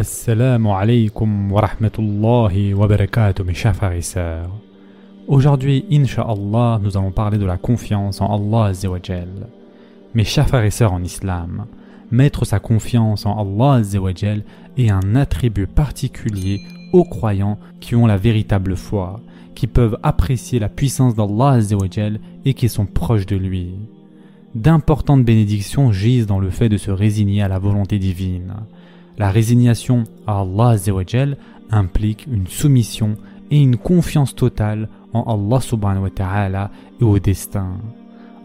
Assalamu alaikum wa rahmatullahi wa barakatuh mes et. Aujourd'hui, Inch'Allah, nous allons parler de la confiance en Allah Azzawajal. Mes chers en islam, mettre sa confiance en Allah Azzawajal est un attribut particulier aux croyants qui ont la véritable foi, qui peuvent apprécier la puissance d'Allah Azzawajal et qui sont proches de lui. D'importantes bénédictions gisent dans le fait de se résigner à la volonté divine. La résignation à Allah implique une soumission et une confiance totale en Allah subhanahu wa ta'ala et au destin.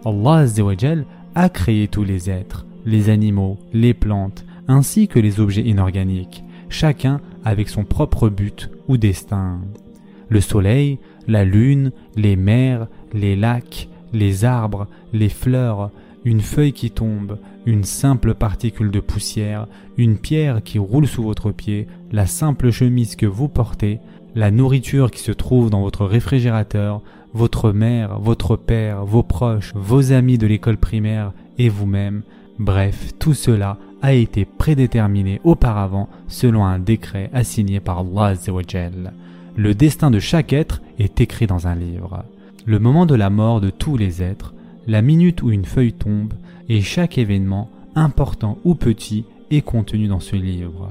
Allah a créé tous les êtres, les animaux, les plantes, ainsi que les objets inorganiques, chacun avec son propre but ou destin. Le soleil, la lune, les mers, les lacs, les arbres, les fleurs, une feuille qui tombe, une simple particule de poussière, une pierre qui roule sous votre pied, la simple chemise que vous portez, la nourriture qui se trouve dans votre réfrigérateur, votre mère, votre père, vos proches, vos amis de l'école primaire et vous-même, bref, tout cela a été prédéterminé auparavant selon un décret assigné par Allah Le destin de chaque être est écrit dans un livre. Le moment de la mort de tous les êtres, la minute où une feuille tombe et chaque événement, important ou petit, est contenu dans ce livre.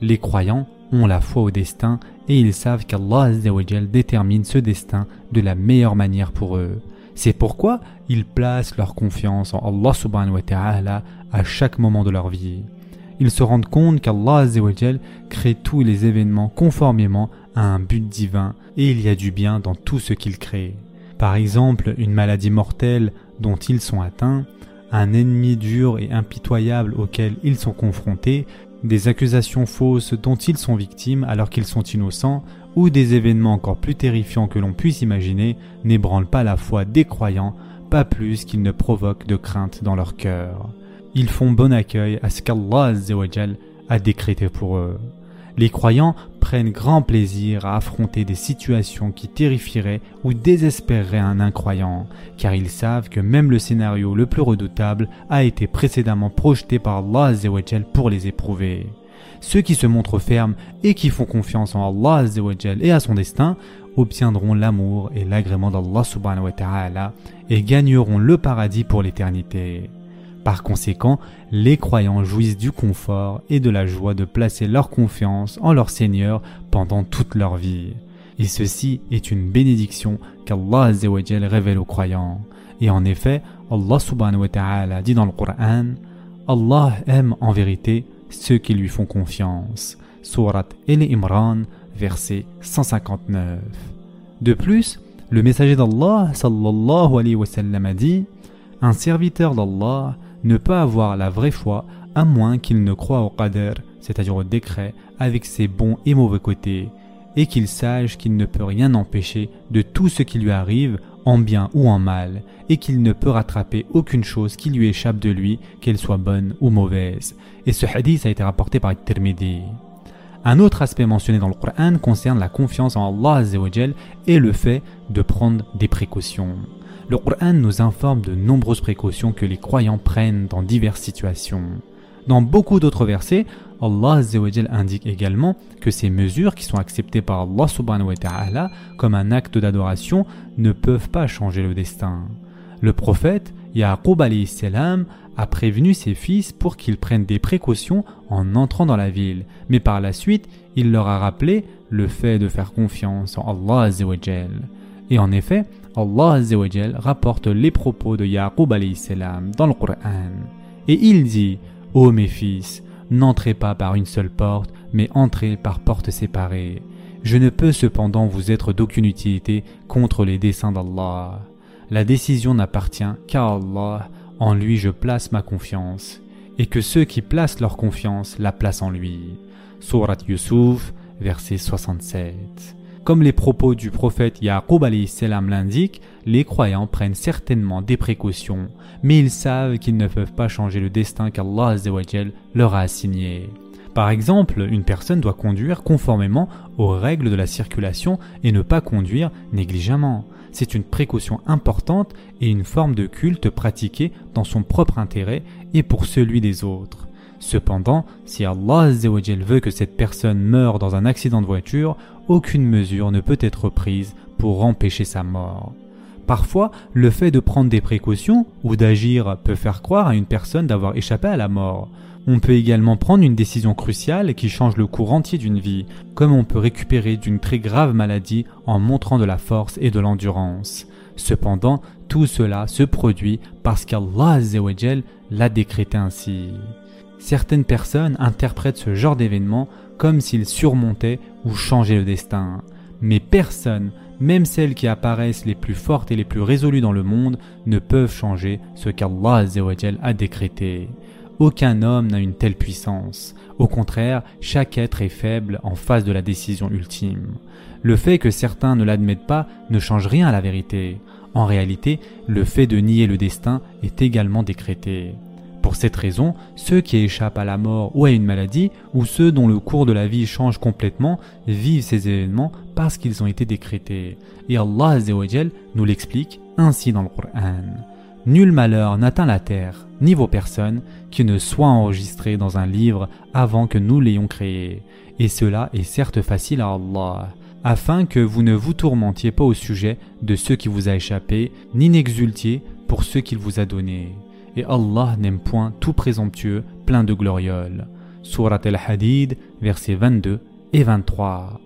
Les croyants ont la foi au destin et ils savent qu'Allah détermine ce destin de la meilleure manière pour eux. C'est pourquoi ils placent leur confiance en Allah subhanahu wa ta'ala à chaque moment de leur vie. Ils se rendent compte qu'Allah crée tous les événements conformément à un but divin et il y a du bien dans tout ce qu'il crée. Par exemple, une maladie mortelle dont ils sont atteints, un ennemi dur et impitoyable auquel ils sont confrontés, des accusations fausses dont ils sont victimes alors qu'ils sont innocents, ou des événements encore plus terrifiants que l'on puisse imaginer, n'ébranlent pas la foi des croyants, pas plus qu'ils ne provoquent de crainte dans leur cœur. Ils font bon accueil à ce qu'Allah a décrété pour eux. Les croyants prennent grand plaisir à affronter des situations qui terrifieraient ou désespéreraient un incroyant, car ils savent que même le scénario le plus redoutable a été précédemment projeté par Allah pour les éprouver. Ceux qui se montrent fermes et qui font confiance en Allah et à son destin obtiendront l'amour et l'agrément d'Allah subhanahu et gagneront le paradis pour l'éternité. Par conséquent, les croyants jouissent du confort et de la joie de placer leur confiance en leur Seigneur pendant toute leur vie. Et ceci est une bénédiction qu'Allah révèle aux croyants. Et en effet, Allah subhanahu wa ta'ala dit dans le Coran Allah aime en vérité ceux qui lui font confiance. Surat El Imran, verset 159. De plus, le messager d'Allah sallallahu alayhi wa sallam a dit Un serviteur d'Allah ne peut avoir la vraie foi à moins qu'il ne croit au qadr, c'est-à-dire au décret, avec ses bons et mauvais côtés, et qu'il sache qu'il ne peut rien empêcher de tout ce qui lui arrive, en bien ou en mal, et qu'il ne peut rattraper aucune chose qui lui échappe de lui, qu'elle soit bonne ou mauvaise. Et ce hadith a été rapporté par Tirmidhi. Un autre aspect mentionné dans le Coran concerne la confiance en Allah et le fait de prendre des précautions. Le Coran nous informe de nombreuses précautions que les croyants prennent dans diverses situations. Dans beaucoup d'autres versets, Allah indique également que ces mesures qui sont acceptées par Allah ta'ala comme un acte d'adoration ne peuvent pas changer le destin. Le prophète Yaqub a prévenu ses fils pour qu'ils prennent des précautions en entrant dans la ville, mais par la suite, il leur a rappelé le fait de faire confiance en Allah Et en effet, Allah rapporte les propos de Yaqub dans le Coran. Et il dit Ô mes fils, n'entrez pas par une seule porte, mais entrez par portes séparées. Je ne peux cependant vous être d'aucune utilité contre les desseins d'Allah. La décision n'appartient qu'à Allah, en lui je place ma confiance, et que ceux qui placent leur confiance la placent en lui. Surat Yusuf, verset 67. Comme les propos du prophète Yaqub salam l'indiquent, les croyants prennent certainement des précautions, mais ils savent qu'ils ne peuvent pas changer le destin qu'Allah leur a assigné. Par exemple, une personne doit conduire conformément aux règles de la circulation et ne pas conduire négligemment. C'est une précaution importante et une forme de culte pratiquée dans son propre intérêt et pour celui des autres. Cependant, si Allah veut que cette personne meure dans un accident de voiture, aucune mesure ne peut être prise pour empêcher sa mort. Parfois, le fait de prendre des précautions ou d'agir peut faire croire à une personne d'avoir échappé à la mort. On peut également prendre une décision cruciale qui change le cours entier d'une vie, comme on peut récupérer d'une très grave maladie en montrant de la force et de l'endurance. Cependant, tout cela se produit parce qu'Allah l'a décrété ainsi. Certaines personnes interprètent ce genre d'événement comme s'ils surmontaient ou changeaient le destin. Mais personne, même celles qui apparaissent les plus fortes et les plus résolues dans le monde, ne peuvent changer ce qu'Allah a décrété. Aucun homme n'a une telle puissance. Au contraire, chaque être est faible en face de la décision ultime. Le fait que certains ne l'admettent pas ne change rien à la vérité. En réalité, le fait de nier le destin est également décrété. Pour cette raison, ceux qui échappent à la mort ou à une maladie, ou ceux dont le cours de la vie change complètement, vivent ces événements parce qu'ils ont été décrétés. Et Allah nous l'explique ainsi dans le Coran. Nul malheur n'atteint la terre, ni vos personnes, qui ne soit enregistré dans un livre avant que nous l'ayons créé. Et cela est certes facile à Allah, afin que vous ne vous tourmentiez pas au sujet de ce qui vous a échappé, ni n'exultiez pour ce qu'il vous a donné et Allah n'aime point tout présomptueux plein de glorioles. Surat al-Hadid, versets 22 et 23.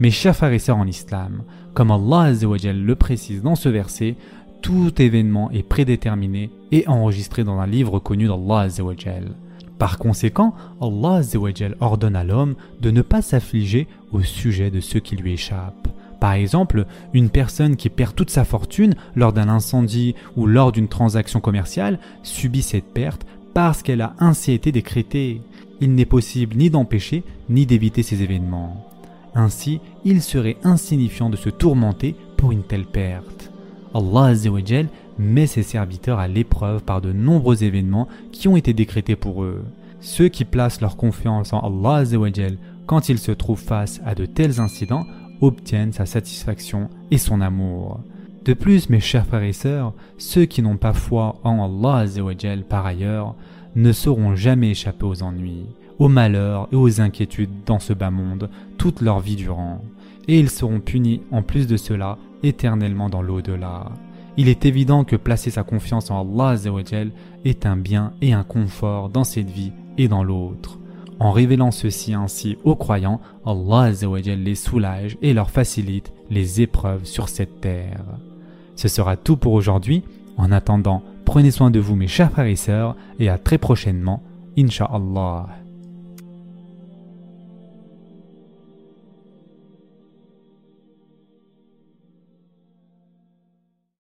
Mes chers frères et sœurs en islam, comme Allah le précise dans ce verset, tout événement est prédéterminé et enregistré dans un livre connu d'Allah Par conséquent, Allah ordonne à l'homme de ne pas s'affliger au sujet de ce qui lui échappe. Par exemple, une personne qui perd toute sa fortune lors d'un incendie ou lors d'une transaction commerciale subit cette perte parce qu'elle a ainsi été décrétée. Il n'est possible ni d'empêcher ni d'éviter ces événements. Ainsi, il serait insignifiant de se tourmenter pour une telle perte. Allah met ses serviteurs à l'épreuve par de nombreux événements qui ont été décrétés pour eux. Ceux qui placent leur confiance en Allah quand ils se trouvent face à de tels incidents obtiennent sa satisfaction et son amour. De plus, mes chers frères et sœurs, ceux qui n'ont pas foi en Allah par ailleurs ne sauront jamais échapper aux ennuis, aux malheurs et aux inquiétudes dans ce bas monde toute leur vie durant, et ils seront punis en plus de cela éternellement dans l'au-delà. Il est évident que placer sa confiance en Allah est un bien et un confort dans cette vie et dans l'autre. En révélant ceci ainsi aux croyants, Allah les soulage et leur facilite les épreuves sur cette terre. Ce sera tout pour aujourd'hui. En attendant, prenez soin de vous mes chers frères et sœurs et à très prochainement, Inch'Allah.